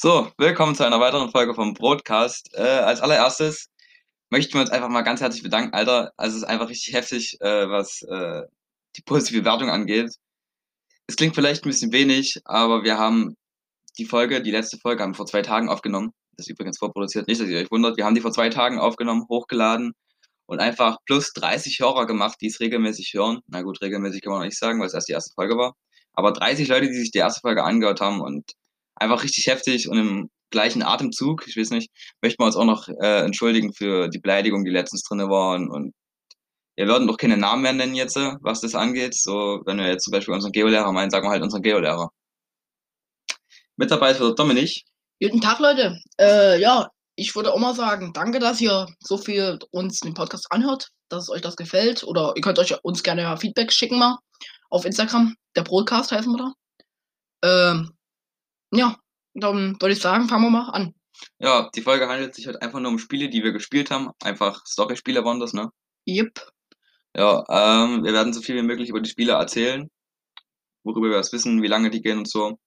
So, willkommen zu einer weiteren Folge vom Broadcast. Äh, als allererstes möchten wir uns einfach mal ganz herzlich bedanken, Alter. Also es ist einfach richtig heftig, äh, was äh, die positive Wertung angeht. Es klingt vielleicht ein bisschen wenig, aber wir haben die Folge, die letzte Folge, haben wir vor zwei Tagen aufgenommen. Das ist übrigens vorproduziert, nicht, dass ihr euch wundert. Wir haben die vor zwei Tagen aufgenommen, hochgeladen und einfach plus 30 Hörer gemacht, die es regelmäßig hören. Na gut, regelmäßig kann man noch nicht sagen, weil es erst die erste Folge war. Aber 30 Leute, die sich die erste Folge angehört haben und einfach richtig heftig und im gleichen Atemzug, ich weiß nicht, möchten wir uns auch noch äh, entschuldigen für die Beleidigung, die letztens drinne waren und wir werden doch keine Namen mehr nennen jetzt, was das angeht. So, wenn wir jetzt zum Beispiel unseren Geolehrer meinen, sagen wir halt unseren Geolehrer. Mit dabei ist Dominik. Guten Tag, Leute. Äh, ja, ich würde auch mal sagen, danke, dass ihr so viel uns den Podcast anhört, dass es euch das gefällt. Oder ihr könnt euch uns gerne Feedback schicken mal auf Instagram. Der Broadcast heißen wir da. Ähm, ja, dann würde ich sagen, fangen wir mal an. Ja, die Folge handelt sich halt einfach nur um Spiele, die wir gespielt haben. Einfach Story-Spiele waren das, ne? Yep. Ja, ähm, wir werden so viel wie möglich über die Spiele erzählen, worüber wir was wissen, wie lange die gehen und so.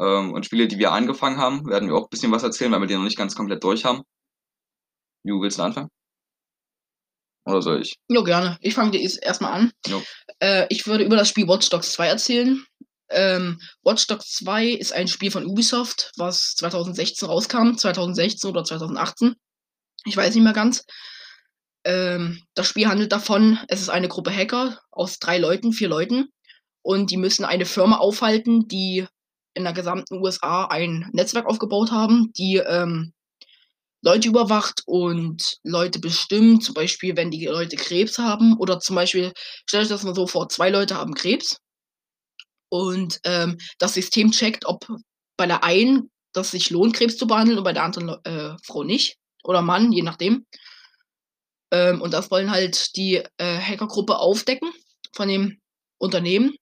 Ähm, und Spiele, die wir angefangen haben, werden wir auch ein bisschen was erzählen, weil wir die noch nicht ganz komplett durch haben. Ju, willst du anfangen? Oder soll ich? Ja, gerne. Ich fange dir erstmal an. Äh, ich würde über das Spiel Watch Dogs 2 erzählen. Ähm, Watch Dogs 2 ist ein Spiel von Ubisoft, was 2016 rauskam. 2016 oder 2018. Ich weiß nicht mehr ganz. Ähm, das Spiel handelt davon, es ist eine Gruppe Hacker aus drei Leuten, vier Leuten. Und die müssen eine Firma aufhalten, die in der gesamten USA ein Netzwerk aufgebaut haben, die ähm, Leute überwacht und Leute bestimmt, zum Beispiel, wenn die Leute Krebs haben oder zum Beispiel, stell euch das mal so vor, zwei Leute haben Krebs und ähm, das System checkt, ob bei der einen das sich lohnt, Krebs zu behandeln und bei der anderen äh, Frau nicht oder Mann, je nachdem. Ähm, und das wollen halt die äh, Hackergruppe aufdecken von dem Unternehmen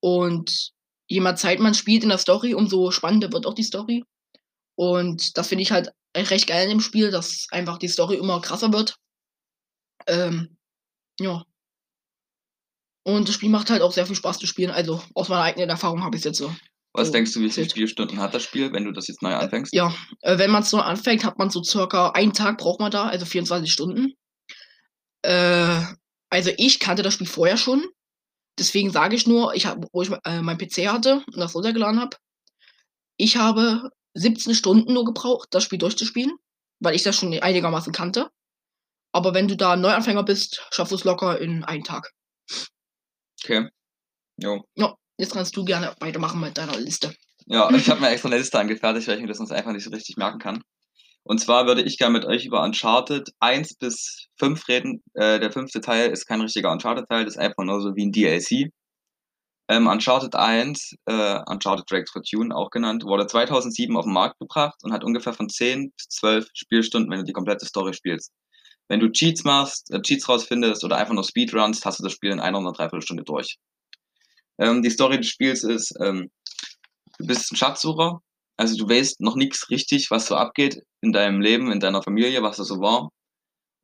und je mehr Zeit man spielt in der Story, umso spannender wird auch die Story. Und das finde ich halt recht geil in dem Spiel, dass einfach die Story immer krasser wird. Ähm, ja. Und das Spiel macht halt auch sehr viel Spaß zu spielen. Also aus meiner eigenen Erfahrung habe ich es jetzt so. Was so denkst du, wie viele Spielstunden hat das Spiel, wenn du das jetzt neu anfängst? Ja, äh, wenn man es neu anfängt, hat man so circa einen Tag braucht man da, also 24 Stunden. Äh, also ich kannte das Spiel vorher schon. Deswegen sage ich nur, ich hab, wo ich äh, mein PC hatte und das runtergeladen habe, ich habe 17 Stunden nur gebraucht, das Spiel durchzuspielen, weil ich das schon einigermaßen kannte. Aber wenn du da Neuanfänger bist, schaffst du es locker in einen Tag. Okay. Jo. Ja, jetzt kannst du gerne weitermachen mit deiner Liste. Ja, ich habe mir extra eine Liste angefertigt, weil ich mir das sonst einfach nicht so richtig merken kann. Und zwar würde ich gerne mit euch über Uncharted 1 bis 5 reden. Äh, der fünfte Teil ist kein richtiger Uncharted-Teil, das ist einfach nur so wie ein DLC. Ähm, Uncharted 1, äh, Uncharted Drake's Fortune auch genannt, wurde 2007 auf den Markt gebracht und hat ungefähr von 10 bis 12 Spielstunden, wenn du die komplette Story spielst. Wenn du Cheats machst, äh, Cheats rausfindest oder einfach nur Speedruns, hast du das Spiel in einer oder dreiviertel Stunde durch. Ähm, die Story des Spiels ist, ähm, du bist ein Schatzsucher, also du weißt noch nichts richtig, was so abgeht in deinem Leben, in deiner Familie, was da so war.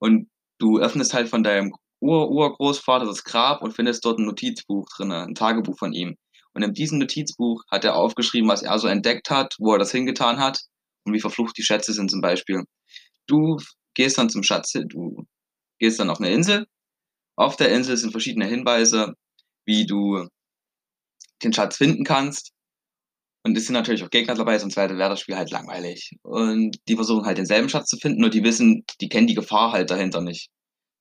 Und du öffnest halt von deinem Ur-Urgroßvater das Grab und findest dort ein Notizbuch drin, ein Tagebuch von ihm. Und in diesem Notizbuch hat er aufgeschrieben, was er so entdeckt hat, wo er das hingetan hat und wie verflucht die Schätze sind zum Beispiel. Du gehst dann zum Schatz, du gehst dann auf eine Insel. Auf der Insel sind verschiedene Hinweise, wie du den Schatz finden kannst. Und es sind natürlich auch Gegner dabei, sonst wäre das Spiel halt langweilig. Und die versuchen halt denselben Schatz zu finden, nur die wissen, die kennen die Gefahr halt dahinter nicht.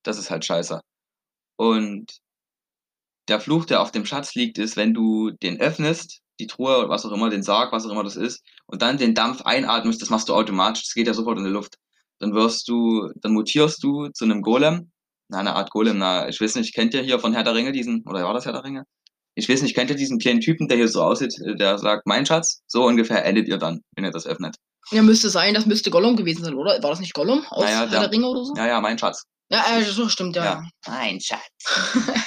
Das ist halt scheiße. Und der Fluch, der auf dem Schatz liegt, ist, wenn du den öffnest, die Truhe oder was auch immer, den Sarg, was auch immer das ist, und dann den Dampf einatmest, das machst du automatisch, das geht ja sofort in die Luft. Dann wirst du, dann mutierst du zu einem Golem, na, eine Art Golem, na, ich weiß nicht, kennt ihr hier von Herr der Ringe diesen, oder war das Herr der Ringe? ich weiß nicht, kennt ihr diesen kleinen Typen, der hier so aussieht, äh, der sagt, mein Schatz? So ungefähr endet ihr dann, wenn ihr das öffnet. Ja, müsste sein, das müsste Gollum gewesen sein, oder? War das nicht Gollum aus naja, der, der Ringe oder so? Ja, ja, mein Schatz. Ja, äh, so stimmt, ja. ja. Mein Schatz.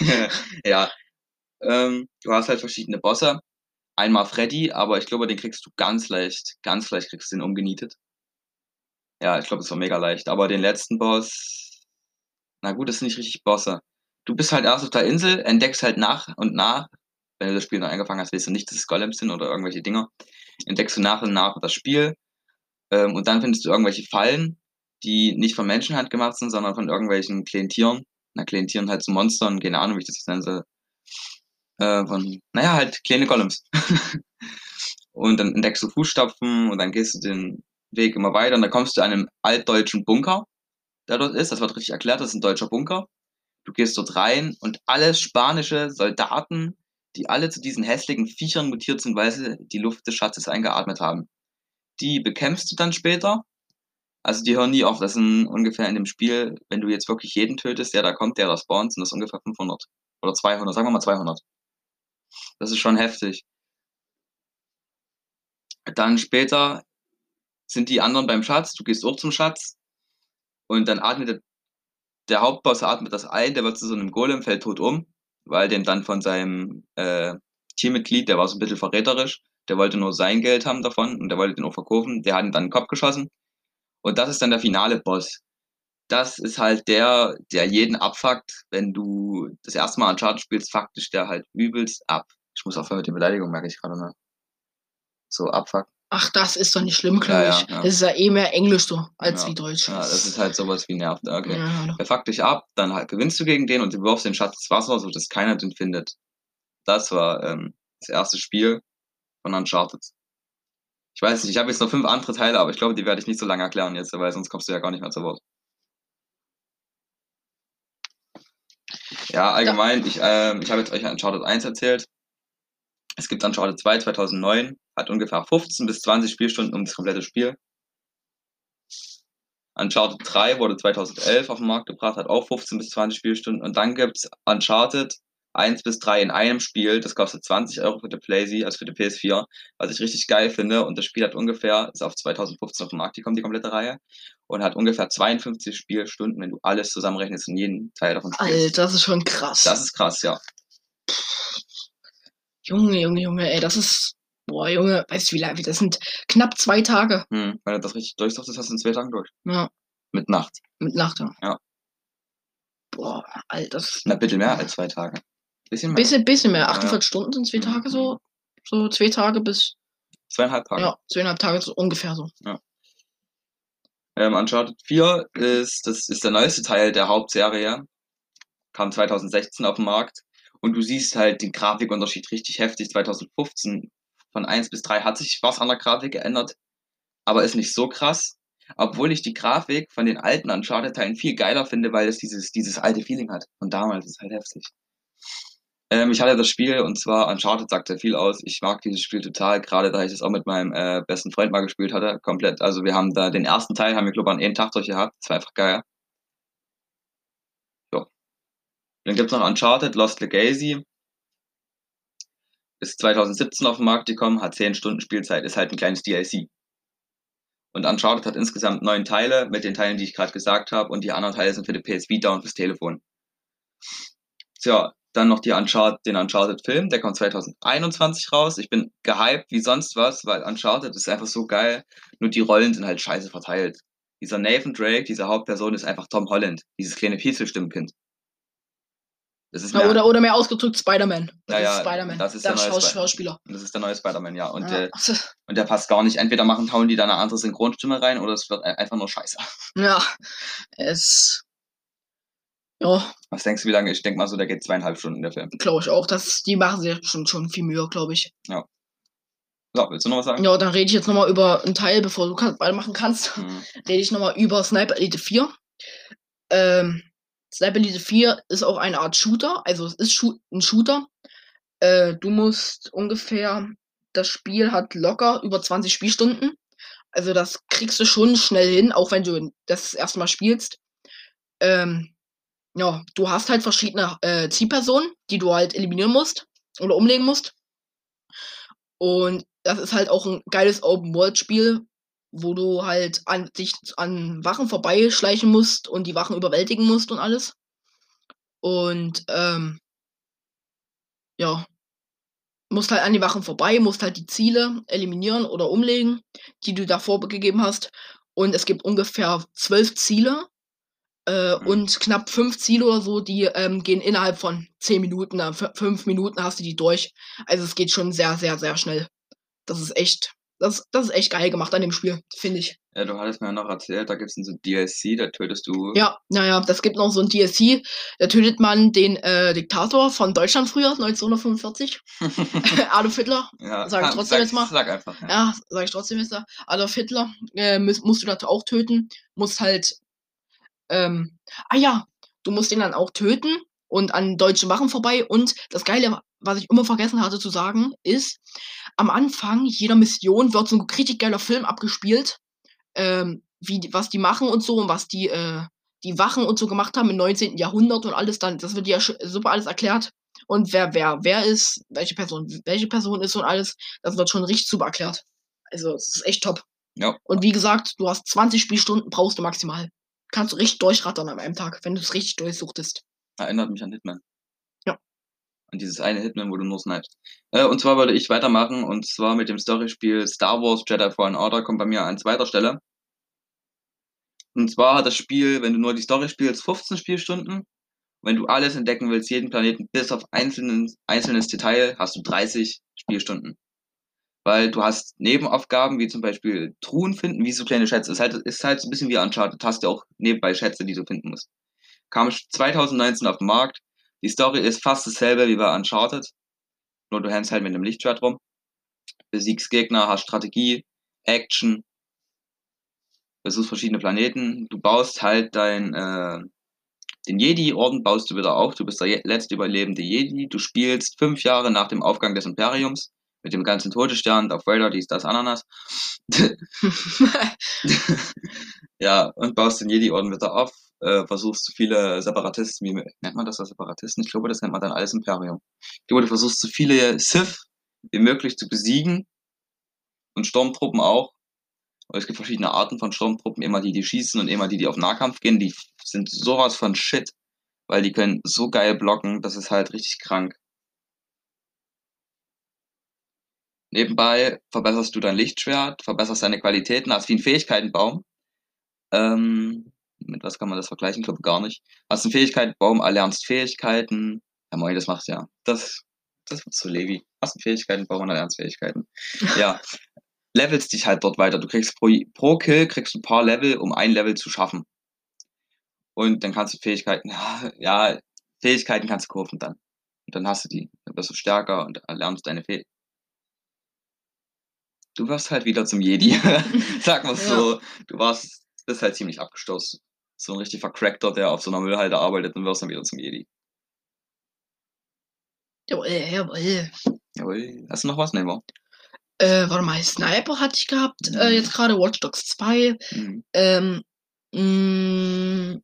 ja. Ähm, du hast halt verschiedene Bosse. Einmal Freddy, aber ich glaube, den kriegst du ganz leicht, ganz leicht kriegst du den umgenietet. Ja, ich glaube, es war mega leicht. Aber den letzten Boss, na gut, das sind nicht richtig Bosse du bist halt erst auf der Insel, entdeckst halt nach und nach, wenn du das Spiel noch angefangen hast, weißt du nicht, dass es Golems sind oder irgendwelche Dinger. entdeckst du nach und nach das Spiel ähm, und dann findest du irgendwelche Fallen, die nicht von Menschenhand gemacht sind, sondern von irgendwelchen kleinen Tieren. Na, kleinen Tieren halt zu Monstern, keine Ahnung, wie ich das jetzt nennen soll. Äh, von, naja, halt kleine Golems. und dann entdeckst du Fußstapfen und dann gehst du den Weg immer weiter und dann kommst du an einem altdeutschen Bunker, der dort ist. Das wird richtig erklärt, das ist ein deutscher Bunker. Du gehst dort rein und alle spanische Soldaten, die alle zu diesen hässlichen Viechern mutiert sind, weil sie die Luft des Schatzes eingeatmet haben. Die bekämpfst du dann später. Also die hören nie auf. Das sind ungefähr in dem Spiel, wenn du jetzt wirklich jeden tötest, der da kommt, der da spawnt, sind das ungefähr 500 oder 200, sagen wir mal 200. Das ist schon heftig. Dann später sind die anderen beim Schatz, du gehst auch zum Schatz und dann atmet der, der Hauptboss atmet das ein, der wird zu so einem Golem, fällt tot um, weil dem dann von seinem äh, Teammitglied, der war so ein bisschen verräterisch, der wollte nur sein Geld haben davon und der wollte den auch verkaufen, der hat ihn dann den Kopf geschossen und das ist dann der finale Boss. Das ist halt der, der jeden abfuckt, wenn du das erste Mal Uncharted spielst, faktisch der halt übelst ab. Ich muss aufhören mit den Beleidigungen, merke ich gerade, ne? So abfuckt. Ach, das ist doch nicht schlimm, glaube ich. Ja, ja. Das ist ja eh mehr Englisch so als ja. wie Deutsch. Ja, das ist halt sowas wie nervt. Okay. Er fuckt dich ab, dann halt gewinnst du gegen den und du wirfst den Schatz ins Wasser, sodass keiner den findet. Das war ähm, das erste Spiel von Uncharted. Ich weiß nicht, ich habe jetzt noch fünf andere Teile, aber ich glaube, die werde ich nicht so lange erklären jetzt, weil sonst kommst du ja gar nicht mehr zu Wort. Ja, allgemein, ich, ähm, ich habe jetzt euch Uncharted 1 erzählt. Es gibt Uncharted 2 2009, hat ungefähr 15 bis 20 Spielstunden um das komplette Spiel. Uncharted 3 wurde 2011 auf den Markt gebracht, hat auch 15 bis 20 Spielstunden. Und dann gibt es Uncharted 1 bis 3 in einem Spiel. Das kostet 20 Euro für die PlayZ, also für die PS4, was ich richtig geil finde. Und das Spiel hat ungefähr, ist auf 2015 auf den Markt gekommen, die komplette Reihe. Und hat ungefähr 52 Spielstunden, wenn du alles zusammenrechnest und jeden Teil davon spielst. Alter, das ist schon krass. Das ist krass, ja. Junge, Junge, Junge, ey, das ist. Boah, Junge, weißt du, wie lange? Das sind knapp zwei Tage. Hm, wenn du das richtig durchsuchst, hast du in zwei Tagen durch. Ja. Mit Nacht. Mit Nacht, ja. Ja. Boah, Alter, das. Na, bitte mehr als zwei Tage. Bisschen mehr. Bisschen, bisschen mehr. 48 ja. Stunden sind zwei Tage so. So zwei Tage bis. Zweieinhalb Tage. Ja, zweieinhalb Tage so ungefähr so. Ja. Ähm, Uncharted 4 ist, das ist der neueste Teil der Hauptserie. Kam 2016 auf den Markt. Und du siehst halt den Grafikunterschied richtig heftig. 2015 von 1 bis 3 hat sich was an der Grafik geändert, aber ist nicht so krass. Obwohl ich die Grafik von den alten Uncharted-Teilen viel geiler finde, weil es dieses, dieses alte Feeling hat. Und damals ist halt heftig. Ähm, ich hatte das Spiel und zwar Uncharted sagt sehr viel aus. Ich mag dieses Spiel total, gerade da ich es auch mit meinem äh, besten Freund mal gespielt hatte, komplett. Also wir haben da den ersten Teil, haben wir glaube ich an einem Tag durch gehabt. Das war einfach geil. Jo. Dann gibt's noch Uncharted Lost Legacy. Ist 2017 auf den Markt gekommen, hat 10 Stunden Spielzeit, ist halt ein kleines DLC. Und Uncharted hat insgesamt neun Teile mit den Teilen, die ich gerade gesagt habe, und die anderen Teile sind für die PS Vita und fürs Telefon. Tja, dann noch die Uncharted, den Uncharted-Film, der kommt 2021 raus. Ich bin gehypt wie sonst was, weil Uncharted ist einfach so geil. Nur die Rollen sind halt scheiße verteilt. Dieser Nathan Drake, diese Hauptperson, ist einfach Tom Holland, dieses kleine Pieselstimmkind. Das ist mehr, oder, oder mehr ausgedrückt Spider-Man. Ja, ja, Spider-Man. Das ist der, der neue Schauspieler. Das ist der neue Spider-Man, ja. Und, ja. Der, und der passt gar nicht. Entweder machen hauen die da eine andere Synchronstimme rein oder es wird einfach nur scheiße. Ja, es ja. Was denkst du, wie lange? Ich denke mal so, der geht zweieinhalb Stunden, der Film. Glaube ich auch. Das, die machen sich schon, schon viel Mühe, glaube ich. Ja. So, willst du noch was sagen? Ja, dann rede ich jetzt nochmal über einen Teil, bevor du kann, weitermachen kannst. Mhm. Rede ich nochmal über Sniper Elite 4. Ähm, Sniper Elite 4 ist auch eine Art Shooter. Also es ist ein Shooter. Äh, du musst ungefähr, das Spiel hat locker über 20 Spielstunden. Also das kriegst du schon schnell hin, auch wenn du das erstmal spielst. Ähm, ja, du hast halt verschiedene äh, Zielpersonen, die du halt eliminieren musst oder umlegen musst. Und das ist halt auch ein geiles Open-World-Spiel, wo du halt an dich an Wachen vorbeischleichen musst und die Wachen überwältigen musst und alles. Und ähm, ja, musst halt an die Wachen vorbei, musst halt die Ziele eliminieren oder umlegen, die du davor gegeben hast. Und es gibt ungefähr zwölf Ziele, äh, mhm. Und knapp fünf Ziele oder so, die ähm, gehen innerhalb von zehn Minuten, äh, fünf Minuten hast du die durch. Also es geht schon sehr, sehr, sehr schnell. Das ist echt Das, das ist echt geil gemacht an dem Spiel, finde ich. Ja, du hattest mir ja noch erzählt, da gibt es so DLC, da tötest du. Ja, naja, das gibt noch so ein DLC, da tötet man den äh, Diktator von Deutschland früher, 1945. Adolf Hitler. Ja, sag ich trotzdem sag, jetzt mal. Sag einfach. Ja, ja sag ich trotzdem jetzt. Adolf Hitler äh, musst, musst du da auch töten. Musst halt. Ähm, ah ja, du musst den dann auch töten und an deutsche Wachen vorbei. Und das Geile, was ich immer vergessen hatte zu sagen, ist, am Anfang jeder Mission wird so ein richtig geiler Film abgespielt, ähm, wie, was die machen und so und was die, äh, die Wachen und so gemacht haben im 19. Jahrhundert und alles dann. Das wird ja super alles erklärt. Und wer, wer, wer ist, welche Person, welche Person ist und alles, das wird schon richtig super erklärt. Also, es ist echt top. Ja. Und wie gesagt, du hast 20 Spielstunden, brauchst du maximal. Kannst du richtig durchrattern an einem Tag, wenn du es richtig durchsuchtest. Erinnert mich an Hitman. Ja. An dieses eine Hitman, wo du nur snipest. Äh, und zwar würde ich weitermachen, und zwar mit dem Storyspiel Star Wars Jedi Fallen Order kommt bei mir an zweiter Stelle. Und zwar hat das Spiel, wenn du nur die Story spielst, 15 Spielstunden. Wenn du alles entdecken willst, jeden Planeten bis auf einzelnen, einzelnes Detail, hast du 30 Spielstunden. Weil du hast Nebenaufgaben, wie zum Beispiel Truhen finden, wie so kleine Schätze. Ist halt, ist halt so ein bisschen wie Uncharted. Hast du auch nebenbei Schätze, die du finden musst kam 2019 auf den Markt. Die Story ist fast dasselbe wie bei Uncharted. Nur du hängst halt mit einem Lichtschwert rum. Besiegst Gegner, hast Strategie, Action, besuchst verschiedene Planeten. Du baust halt dein, äh, den Jedi-Orden baust du wieder auf. Du bist der letzte überlebende Jedi. Du spielst fünf Jahre nach dem Aufgang des Imperiums mit dem ganzen Todesstern, auf Vader, dies, das, Ananas. ja, und baust den Jedi-Orden wieder auf äh, versuchst so viele Separatisten, wie nennt man das als Separatisten? Ich glaube, das nennt man dann alles Imperium. Ich glaube, du versuchst so viele Sith wie möglich zu besiegen und Sturmtruppen auch. Und es gibt verschiedene Arten von Sturmtruppen, immer die, die schießen und immer die, die auf Nahkampf gehen. Die sind sowas von Shit, weil die können so geil blocken, das ist halt richtig krank. Nebenbei verbesserst du dein Lichtschwert, verbesserst deine Qualitäten, hast wie einen Fähigkeitenbaum. Ähm, mit was kann man das vergleichen? Ich glaube gar nicht. Hast einen Fähigkeitenbaum, erlernst Fähigkeiten. Ja, moin, das machst ja. Das, das wird so Levi. Hast einen Fähigkeitenbaum und erlernst Fähigkeiten. Ja. Levelst dich halt dort weiter. Du kriegst pro, pro Kill kriegst ein paar Level, um ein Level zu schaffen. Und dann kannst du Fähigkeiten, ja, Fähigkeiten kannst du kaufen dann. Und dann hast du die. Dann wirst du stärker und erlernst deine Fähigkeiten. Du wirst halt wieder zum Jedi. Sag mal ja. so. Du warst, bist halt ziemlich abgestoßen so ein richtig vercrackter, der auf so einer Müllhalde arbeitet, dann wirst du dann wieder zum Jedi. Jawohl, jawohl. Jawohl. Hast du noch was? Nee, war. Äh, warte mal, Sniper hatte ich gehabt, äh, mhm. äh, jetzt gerade Watch Dogs 2. Mhm. Ähm, mh, mm,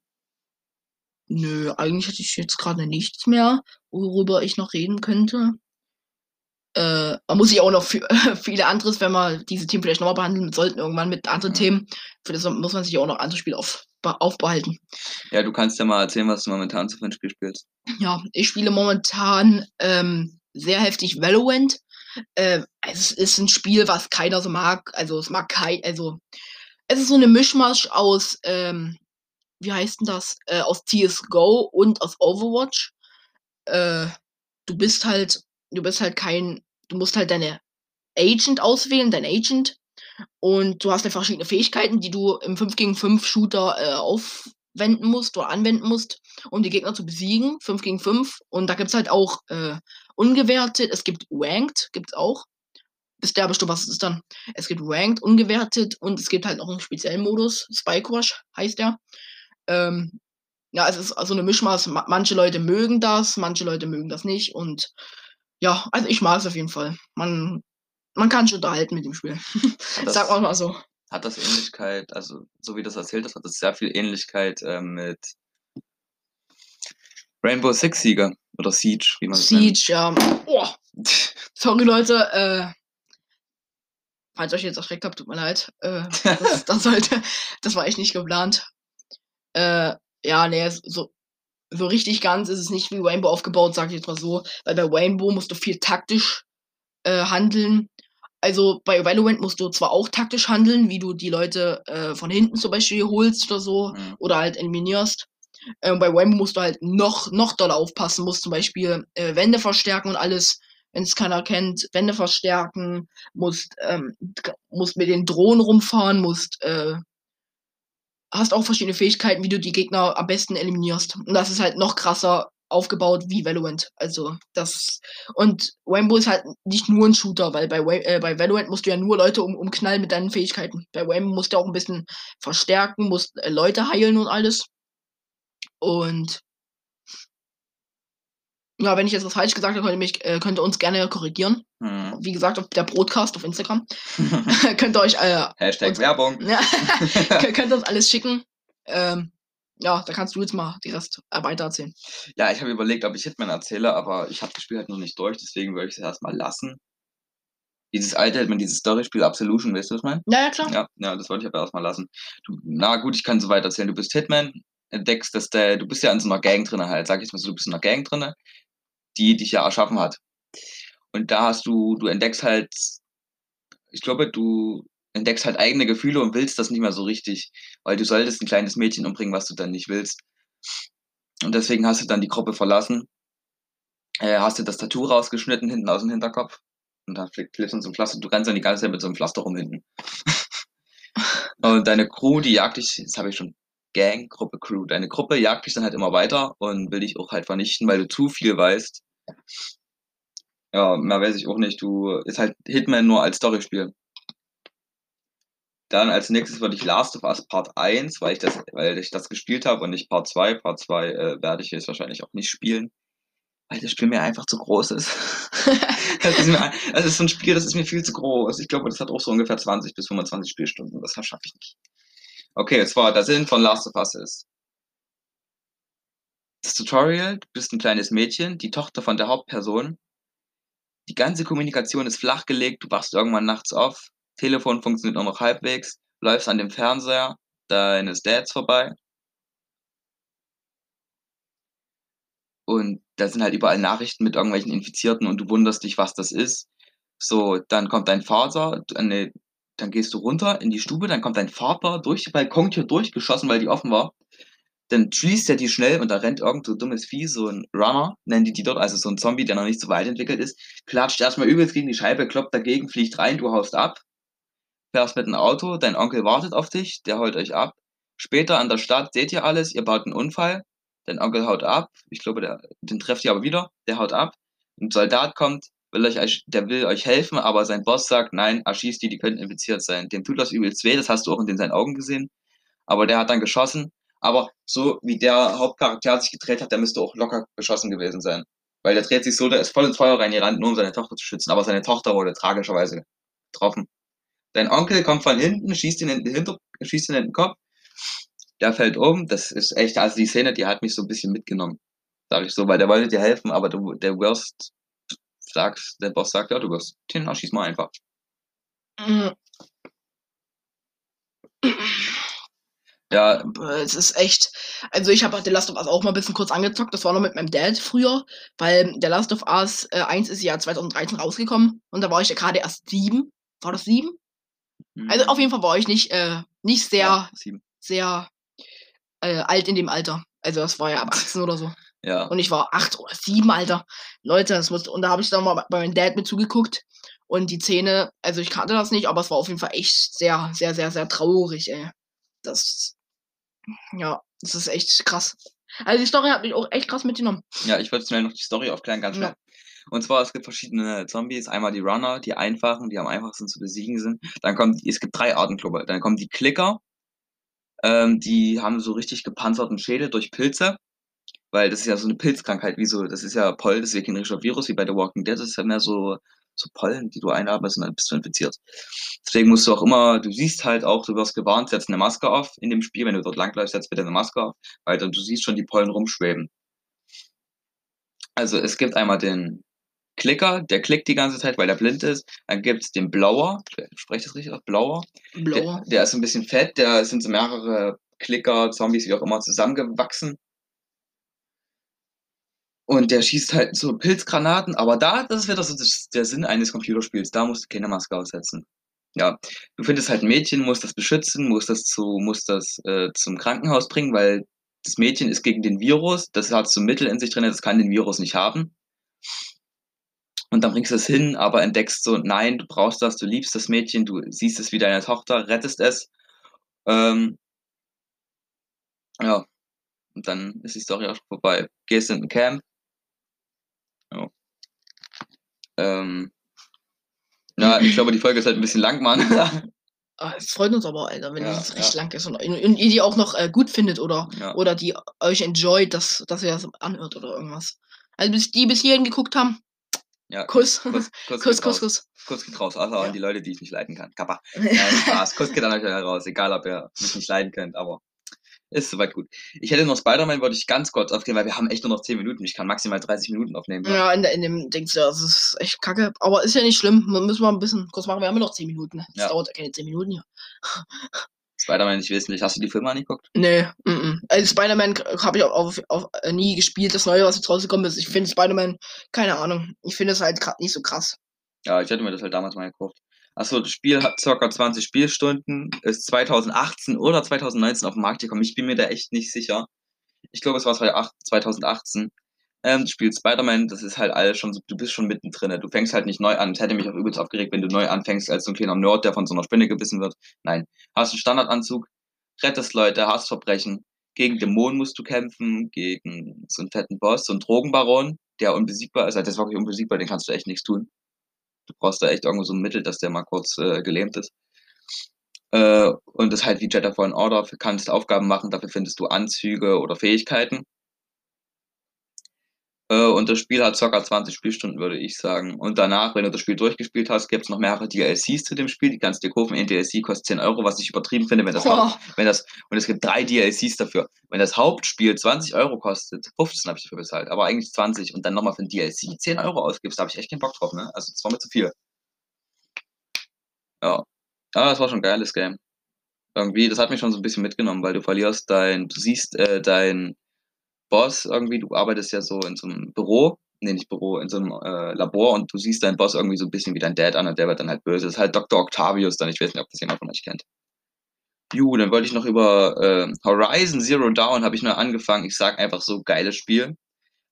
nö, eigentlich hätte ich jetzt gerade nichts mehr, worüber ich noch reden könnte. Äh, man muss sich auch noch für, viele anderes, wenn man diese Themen vielleicht nochmal behandeln sollten, irgendwann mit anderen mhm. Themen. Für das muss man sich auch noch andere Spiele auf, aufbehalten. Ja, du kannst ja mal erzählen, was du momentan so für ein Spiel spielst. Ja, ich spiele momentan ähm, sehr heftig Valorant. Äh, es ist ein Spiel, was keiner so mag. Also es mag kein, also es ist so eine Mischmasch aus, ähm, wie heißt denn das? Äh, aus CSGO und aus Overwatch. Äh, du bist halt du bist halt kein, du musst halt deine Agent auswählen, dein Agent. Und du hast halt verschiedene Fähigkeiten, die du im 5 gegen 5 Shooter äh, aufwenden musst oder anwenden musst, um die Gegner zu besiegen. 5 gegen 5. Und da gibt es halt auch äh, ungewertet, es gibt Ranked, gibt es auch. Bis der bestimmt, was ist dann? Es gibt Ranked, ungewertet und es gibt halt noch einen speziellen Modus, Spike Rush heißt der. Ähm, ja, es ist also eine Mischmaß. Manche Leute mögen das, manche Leute mögen das nicht und ja, also ich mag es auf jeden Fall. Man, man kann schon unterhalten mit dem Spiel. Das, Sag mal so. Hat das Ähnlichkeit, also so wie das erzählt ist, hat das sehr viel Ähnlichkeit äh, mit Rainbow Six Sieger oder Siege, wie man es nennt. Siege, ja. Oh. Sorry Leute, äh, falls euch jetzt erschreckt habt, tut mir leid. Äh, das, das, sollte, das war echt nicht geplant. Äh, ja, nee, so, so richtig ganz ist es nicht wie Rainbow aufgebaut, sag ich jetzt mal so. Weil bei Rainbow musst du viel taktisch äh, handeln. Also bei Valorant musst du zwar auch taktisch handeln, wie du die Leute äh, von hinten zum Beispiel holst oder so, mhm. oder halt eliminierst. Äh, bei Rainbow musst du halt noch, noch doller aufpassen, musst zum Beispiel äh, Wände verstärken und alles. wenn es keiner kennt, Wände verstärken, musst, ähm, musst mit den Drohnen rumfahren, musst, äh, hast auch verschiedene Fähigkeiten, wie du die Gegner am besten eliminierst. Und das ist halt noch krasser aufgebaut wie Valorant. Also das und Rainbow ist halt nicht nur ein Shooter, weil bei, äh, bei Valorant musst du ja nur Leute um, umknallen mit deinen Fähigkeiten. Bei Rainbow musst du auch ein bisschen verstärken, musst äh, Leute heilen und alles. Und ja, wenn ich jetzt was falsch gesagt habe, könnt ihr, mich, äh, könnt ihr uns gerne korrigieren. Hm. Wie gesagt, auf der Broadcast auf Instagram. könnt ihr euch. Äh, Hashtag uns, Werbung. könnt ihr uns alles schicken. Ähm, ja, da kannst du jetzt mal die Rest äh, weiter erzählen. Ja, ich habe überlegt, ob ich Hitman erzähle, aber ich habe das Spiel halt noch nicht durch, deswegen würde ich es erstmal lassen. Dieses alte Hitman, dieses Story-Spiel Absolution, weißt du, was ich meine? Ja, ja, klar. Ja, ja das wollte ich aber erstmal lassen. Du, na gut, ich kann so weiter erzählen. Du bist Hitman, entdeckst, dass der, du bist ja in so einer Gang drin halt, sag ich mal so, du bist in einer Gang drin, die dich ja erschaffen hat. Und da hast du, du entdeckst halt, ich glaube, du entdeckst halt eigene Gefühle und willst das nicht mehr so richtig, weil du solltest ein kleines Mädchen umbringen, was du dann nicht willst. Und deswegen hast du dann die Gruppe verlassen, äh, hast dir das Tattoo rausgeschnitten hinten aus dem Hinterkopf und dann fliegt Glitzern zum Pflaster. Du rennst dann die ganze Zeit mit so einem Pflaster rum hinten. und deine Crew, die jagt dich, das habe ich schon, Gang, Gruppe, Crew, deine Gruppe jagt dich dann halt immer weiter und will dich auch halt vernichten, weil du zu viel weißt. Ja, mehr weiß ich auch nicht. Du ist halt Hitman nur als Storyspiel. Dann als nächstes würde ich Last of Us Part 1, weil ich das, weil ich das gespielt habe und nicht Part 2. Part 2 äh, werde ich jetzt wahrscheinlich auch nicht spielen, weil das Spiel mir einfach zu groß ist. das, ist mir, das ist so ein Spiel, das ist mir viel zu groß. Ich glaube, das hat auch so ungefähr 20 bis 25 Spielstunden. Das schaffe ich nicht. Okay, und zwar der Sinn von Last of Us ist. Das Tutorial, du bist ein kleines Mädchen, die Tochter von der Hauptperson. Die ganze Kommunikation ist flachgelegt, du wachst irgendwann nachts auf, Telefon funktioniert nur noch halbwegs, läufst an dem Fernseher deines Dads vorbei. Und da sind halt überall Nachrichten mit irgendwelchen Infizierten und du wunderst dich, was das ist. So, dann kommt dein Vater, äh, dann gehst du runter in die Stube, dann kommt dein Vater durch die Balkontür durchgeschossen, weil die offen war. Dann schließt er die schnell und da rennt irgend so dummes Vieh, so ein Runner, nennen die die dort, also so ein Zombie, der noch nicht so weit entwickelt ist, klatscht erstmal übelst gegen die Scheibe, kloppt dagegen, fliegt rein, du haust ab fährst mit dem Auto, dein Onkel wartet auf dich, der holt euch ab. Später an der Stadt seht ihr alles, ihr baut einen Unfall, dein Onkel haut ab, ich glaube, der, den trefft ihr aber wieder, der haut ab. Ein Soldat kommt, will euch, der will euch helfen, aber sein Boss sagt, nein, erschießt die, die könnten infiziert sein. Dem tut das übelst weh, das hast du auch in seinen Augen gesehen. Aber der hat dann geschossen. Aber so wie der Hauptcharakter sich gedreht hat, der müsste auch locker geschossen gewesen sein. Weil der dreht sich so, der ist voll ins Feuer reingerannt, nur um seine Tochter zu schützen. Aber seine Tochter wurde tragischerweise getroffen. Dein Onkel kommt von hinten, schießt ihn in den, Hinter schießt ihn in den Kopf. Der fällt um. Das ist echt, also die Szene, die hat mich so ein bisschen mitgenommen. Sag ich so, weil der wollte dir helfen, aber du, der wirst, sagst, der Boss sagt, ja, du wirst den schieß mal einfach. Ja. Es ist echt. Also ich habe The Last of Us auch mal ein bisschen kurz angezockt. Das war noch mit meinem Dad früher, weil The Last of Us äh, 1 ist ja 2013 rausgekommen und da war ich ja gerade erst sieben. War das sieben? Also auf jeden Fall war ich nicht, äh, nicht sehr, ja, sehr äh, alt in dem Alter. Also das war ja ab 18 oder so. Ja. Und ich war 8 oder 7, Alter. Leute, das muss, und da habe ich dann mal bei meinem Dad mit zugeguckt. Und die Szene, also ich kannte das nicht, aber es war auf jeden Fall echt sehr, sehr, sehr, sehr traurig, ey. Das, ja, das ist echt krass. Also die Story hat mich auch echt krass mitgenommen. Ja, ich wollte schnell noch die Story aufklären, ganz schnell. Ja. Und zwar, es gibt verschiedene Zombies. Einmal die Runner, die einfachen, die am einfachsten zu besiegen sind. Dann kommt, es gibt drei Arten, glaube. Dann kommen die Klicker. Ähm, die haben so richtig gepanzerten Schädel durch Pilze. Weil das ist ja so eine Pilzkrankheit, wie so, das ist ja Pollen, das ist ja kein richtiger Virus wie bei The Walking Dead. Das ist ja mehr so, so Pollen, die du einatmest und dann bist du infiziert. Deswegen musst du auch immer, du siehst halt auch, du wirst gewarnt, setz eine Maske auf in dem Spiel. Wenn du dort langläufst, setz bitte eine Maske auf, weil dann, du siehst schon die Pollen rumschweben. Also es gibt einmal den Klicker, der klickt die ganze Zeit, weil er blind ist. Dann gibt es den Blauer, spreche ich das richtig aus? Blauer? Blauer. Der, der, ist ein bisschen fett, da sind so mehrere Klicker, Zombies, wie auch immer, zusammengewachsen. Und der schießt halt so Pilzgranaten, aber da, das ist wieder so das, der Sinn eines Computerspiels. Da musst du keine Maske aussetzen. Ja, du findest halt ein Mädchen, musst das beschützen, musst das zu, musst das äh, zum Krankenhaus bringen, weil das Mädchen ist gegen den Virus, das hat so Mittel in sich drin, das kann den Virus nicht haben. Und dann bringst du es hin, aber entdeckst so, nein, du brauchst das, du liebst das Mädchen, du siehst es wie deine Tochter, rettest es. Ähm, ja, und dann ist die Story auch vorbei. Gehst in ein Camp. Ja. Ähm, ja, ich glaube, die Folge ist halt ein bisschen lang, Mann. Ah, es freut uns aber, Alter, wenn ja, es recht ja. lang ist und, und, ihr die auch noch äh, gut findet oder, ja. oder die euch enjoyt, dass, dass ihr das anhört oder irgendwas. Also bis die bis hierhin geguckt haben, ja, Kuss. Kuss, Kuss, Kuss, Kuss, Kuss. Kuss geht raus, außer an die Leute, die ich nicht leiden kann. Kappa. Nein, Spaß. Kuss geht an euch raus, egal ob ihr mich nicht leiden könnt, aber ist soweit gut. Ich hätte noch Spider-Man, wollte ich ganz kurz aufgehen, weil wir haben echt nur noch 10 Minuten. Ich kann maximal 30 Minuten aufnehmen. Ja, ja in, der, in dem Dings, ja, das ist echt kacke. Aber ist ja nicht schlimm. Wir müssen mal ein bisschen kurz machen. Wir haben ja noch 10 Minuten. Das ja. dauert ja keine 10 Minuten hier. Spider-Man nicht wesentlich. Hast du die Filme angeguckt? Nee, mm -mm. Also Spider-Man habe ich auch auf, auf, äh, nie gespielt. Das Neue, was jetzt rausgekommen ist. Ich finde Spider-Man, keine Ahnung. Ich finde es halt gerade nicht so krass. Ja, ich hätte mir das halt damals mal gekauft. Achso, das Spiel hat ca. 20 Spielstunden, ist 2018 oder 2019 auf den Markt gekommen. Ich bin mir da echt nicht sicher. Ich glaube, es war 2018. Ähm, du spielst Spider-Man, das ist halt alles schon, du bist schon mittendrin. Du fängst halt nicht neu an. Es hätte mich auch übelst aufgeregt, wenn du neu anfängst als so ein kleiner Nerd, der von so einer Spinne gebissen wird. Nein. Hast einen Standardanzug, rettest Leute, hast Verbrechen. Gegen Dämonen musst du kämpfen, gegen so einen fetten Boss, so einen Drogenbaron, der unbesiegbar ist. Also der ist wirklich unbesiegbar, den kannst du echt nichts tun. Du brauchst da echt irgendwo so ein Mittel, dass der mal kurz äh, gelähmt ist. Äh, und das halt wie Jedi Fallen Order, kannst Aufgaben machen, dafür findest du Anzüge oder Fähigkeiten. Äh, und das Spiel hat ca. 20 Spielstunden, würde ich sagen. Und danach, wenn du das Spiel durchgespielt hast, gibt es noch mehrere DLCs zu dem Spiel. Die kannst du dir kaufen. Ein DLC kostet 10 Euro, was ich übertrieben finde, wenn das, Haupt, wenn das, und es gibt drei DLCs dafür. Wenn das Hauptspiel 20 Euro kostet, 15 habe ich dafür bezahlt, aber eigentlich 20 und dann nochmal für ein DLC 10 Euro ausgibst, da habe ich echt keinen Bock drauf, ne? Also, das war mir zu viel. Ja. Aber das war schon ein geiles Game. Irgendwie, das hat mich schon so ein bisschen mitgenommen, weil du verlierst dein, du siehst äh, dein Boss irgendwie, du arbeitest ja so in so einem Büro, nee, nicht Büro, in so einem äh, Labor und du siehst deinen Boss irgendwie so ein bisschen wie dein Dad an und der wird dann halt böse. Das ist halt Dr. Octavius dann, ich weiß nicht, ob das jemand von euch kennt. Ju, dann wollte ich noch über äh, Horizon Zero Dawn habe ich noch angefangen. Ich sag einfach so, geiles Spiel.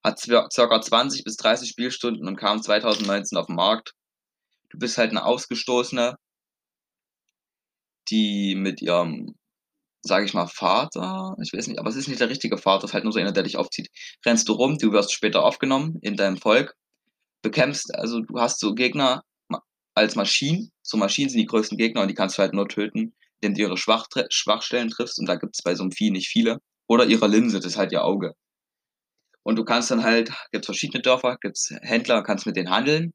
Hat ca. 20 bis 30 Spielstunden und kam 2019 auf den Markt. Du bist halt eine Ausgestoßene, die mit ihrem sage ich mal, Vater, ich weiß nicht, aber es ist nicht der richtige Vater, es ist halt nur so einer, der dich aufzieht. Rennst du rum, du wirst später aufgenommen in deinem Volk, bekämpfst, also du hast so Gegner als Maschinen, so Maschinen sind die größten Gegner und die kannst du halt nur töten, indem du ihre Schwach Schwachstellen triffst und da gibt es bei so einem Vieh nicht viele. Oder ihre Linse, das ist halt ihr Auge. Und du kannst dann halt, gibt es verschiedene Dörfer, gibt es Händler, kannst mit denen handeln.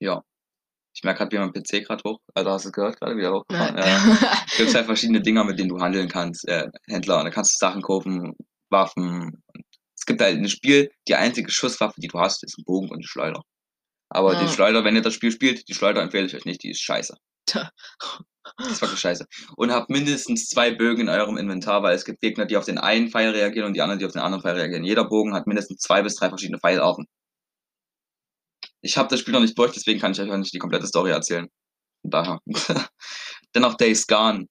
Ja, ich merke gerade, wie mein PC gerade hoch, also hast du es gehört gerade, wie er hochgefahren ja. ja. Es gibt halt verschiedene Dinger, mit denen du handeln kannst, äh, Händler, und da kannst du Sachen kaufen, Waffen. Es gibt halt ein Spiel, die einzige Schusswaffe, die du hast, ist ein Bogen und eine Schleuder. Aber ja. die Schleuder, wenn ihr das Spiel spielt, die Schleuder empfehle ich euch nicht, die ist scheiße. Das ist wirklich scheiße. Und habt mindestens zwei Bögen in eurem Inventar, weil es gibt Gegner, die auf den einen Pfeil reagieren und die anderen, die auf den anderen Pfeil reagieren. Jeder Bogen hat mindestens zwei bis drei verschiedene Pfeilarten. Ich habe das Spiel noch nicht durch, deswegen kann ich euch auch nicht die komplette Story erzählen. Daher. Dennoch Days Gone.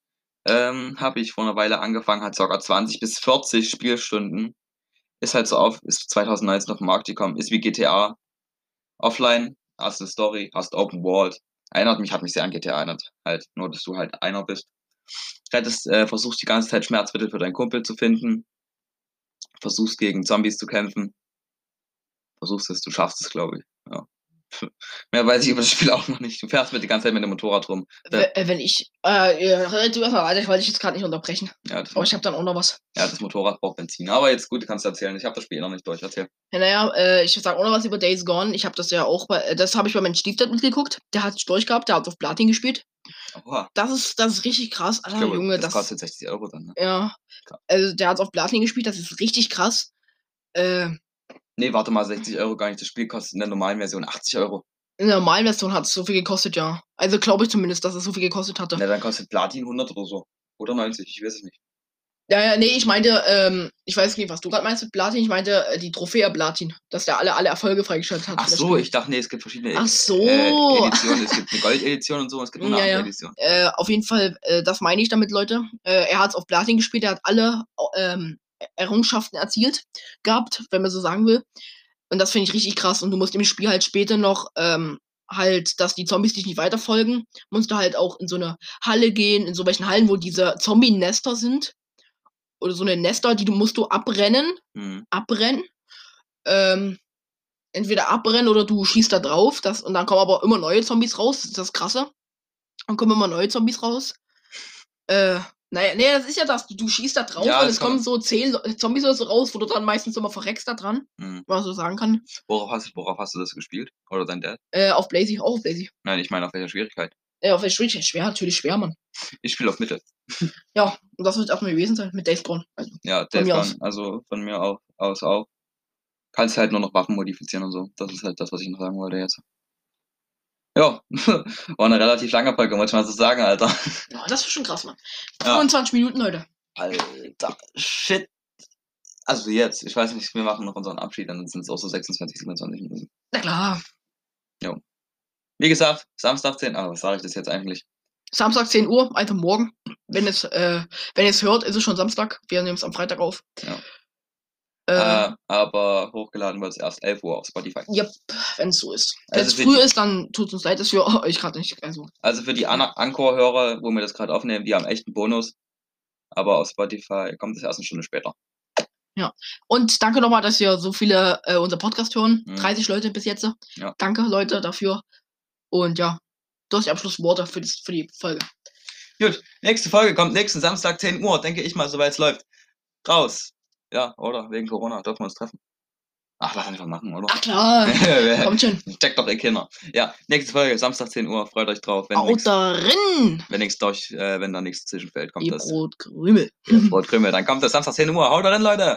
Ähm, habe ich vor einer Weile angefangen, hat sogar 20 bis 40 Spielstunden. Ist halt so auf, ist 2019 auf den Markt gekommen, ist wie GTA. Offline, hast eine Story, hast Open World. Erinnert mich, hat mich sehr an GTA erinnert. Halt, nur dass du halt einer bist. Rettest, äh, versuchst die ganze Zeit Schmerzmittel für deinen Kumpel zu finden. Versuchst gegen Zombies zu kämpfen. Versuchst es, du schaffst es, glaube ich. Ja. Mehr weiß ich über das Spiel auch noch nicht. Du fährst mit die ganze Zeit mit dem Motorrad rum. Äh, wenn ich. Äh, du erstmal weiter, ich wollte dich jetzt gerade nicht unterbrechen. Ja, Aber ich habe dann auch noch was. Ja, das Motorrad braucht Benzin. Aber jetzt gut, kannst du erzählen. Ich habe das Spiel noch nicht durch. Erzähl. Ja, naja, äh, ich sag auch noch was über Days Gone. Ich habe das ja auch bei. Das habe ich bei meinem Stiefdad mitgeguckt. Der hat es durchgehabt, der hat auf Platin gespielt. Oha. Das ist, das ist richtig krass. Alter, glaube, Junge, das, das kostet 60 Euro dann, ne? Ja. Also der hat auf Platin gespielt, das ist richtig krass. Äh. Nee, warte mal, 60 Euro gar nicht. Das Spiel kostet in der normalen Version 80 Euro. In der normalen Version hat es so viel gekostet, ja. Also glaube ich zumindest, dass es so viel gekostet hatte. Ja, dann kostet Platin 100 oder so. Oder 90, ich weiß es nicht. Ja, ja, nee, ich meinte, ähm, ich weiß nicht, was du gerade meinst mit Platin. Ich meinte äh, die Trophäe Platin, dass der alle, alle Erfolge freigeschaltet hat. Ach so, ich dachte, nee, es gibt verschiedene Ach so. äh, Editionen. Es gibt eine Gold-Edition und so, es gibt eine ja, andere ja. Edition. Äh, auf jeden Fall, äh, das meine ich damit, Leute. Äh, er hat es auf Platin gespielt, er hat alle ähm, Errungenschaften erzielt gehabt, wenn man so sagen will. Und das finde ich richtig krass. Und du musst im Spiel halt später noch ähm, halt, dass die Zombies dich nicht weiterfolgen, musst du halt auch in so eine Halle gehen, in so welchen Hallen, wo diese Zombie-Nester sind. Oder so eine Nester, die du musst du abrennen. Mhm. Abrennen. Ähm, entweder abbrennen oder du schießt da drauf. Das, und dann kommen aber immer neue Zombies raus. Das ist das Krasse. Dann kommen immer neue Zombies raus. Äh, naja, nee, das ist ja das. Du, du schießt da drauf Ja, und es kommen so zehn Zombies oder so raus, wo du dann meistens immer verreckst da dran, Mhm. was man so sagen kann. Worauf, hast, worauf hast du das gespielt? Oder dein Dad? Äh, auf Blazy, auch auf Blazy. Nein, ich meine auf welcher Schwierigkeit. Äh, auf der Schwierigkeit schwer, natürlich schwer, Mann. Ich spiele auf Mittel. Ja, und das wird auch mal gewesen sein mit Dave Brown. Also, Ja, Von Days mir Gone, aus. also von mir aus auch. Kannst halt nur noch Waffen modifizieren und so. Das ist halt das, was ich noch sagen wollte jetzt. Ja, war eine relativ lange Folge, muss ich mal so sagen, Alter. ja, das ist schon krass, Mann. Ja. 25 Minuten, Leute. Alter, shit. Also jetzt, ich weiß nicht, wir machen noch unseren Abschied, dann sind es auch so 26, 27 Minuten. Na klar. Wie gesagt, Samstag 10, ah, was sage ich das jetzt eigentlich? Samstag 10 Uhr, einfach morgen. Wenn es, äh, wenn ihr es hört, ist es schon Samstag. Wir nehmen es am Freitag auf. Ja. Äh, Äh, aber hochgeladen wird es erst 11 Uhr auf Spotify. Yep, wenn es so ist. Wenn Also es für früh die- ist, dann tut es uns leid, dass wir euch gerade nicht. Also, Also für die An Anchor-Hörer, wo wir das gerade aufnehmen, die haben echt einen Bonus. Aber auf Spotify kommt es erst eine Stunde später. Und danke nochmal, dass ihr so viele äh, unser Podcast hören. Mhm. 30 Leute bis jetzt. Ja. Danke, Leute, dafür. Und ja, du hast die Abschlussworte für, das, für die Folge. Gut, nächste Folge kommt nächsten Samstag 10 Uhr, denke ich mal, soweit es läuft. Raus. Ja, oder? Wegen Corona dürfen wir uns treffen. Ach, lass einfach machen, oder? Ach klar, kommt schon. Checkt doch eh Kinder. Ja, nächste Folge, Samstag 10 Uhr, freut euch drauf. Wenn Haut nichts darin! wenn nichts durch, äh, wenn da nichts zwischenfällt, kommt Die das. Brotkrümel. Brotkrümel. Dann kommt das Samstag 10 Uhr. Haut rein, Leute!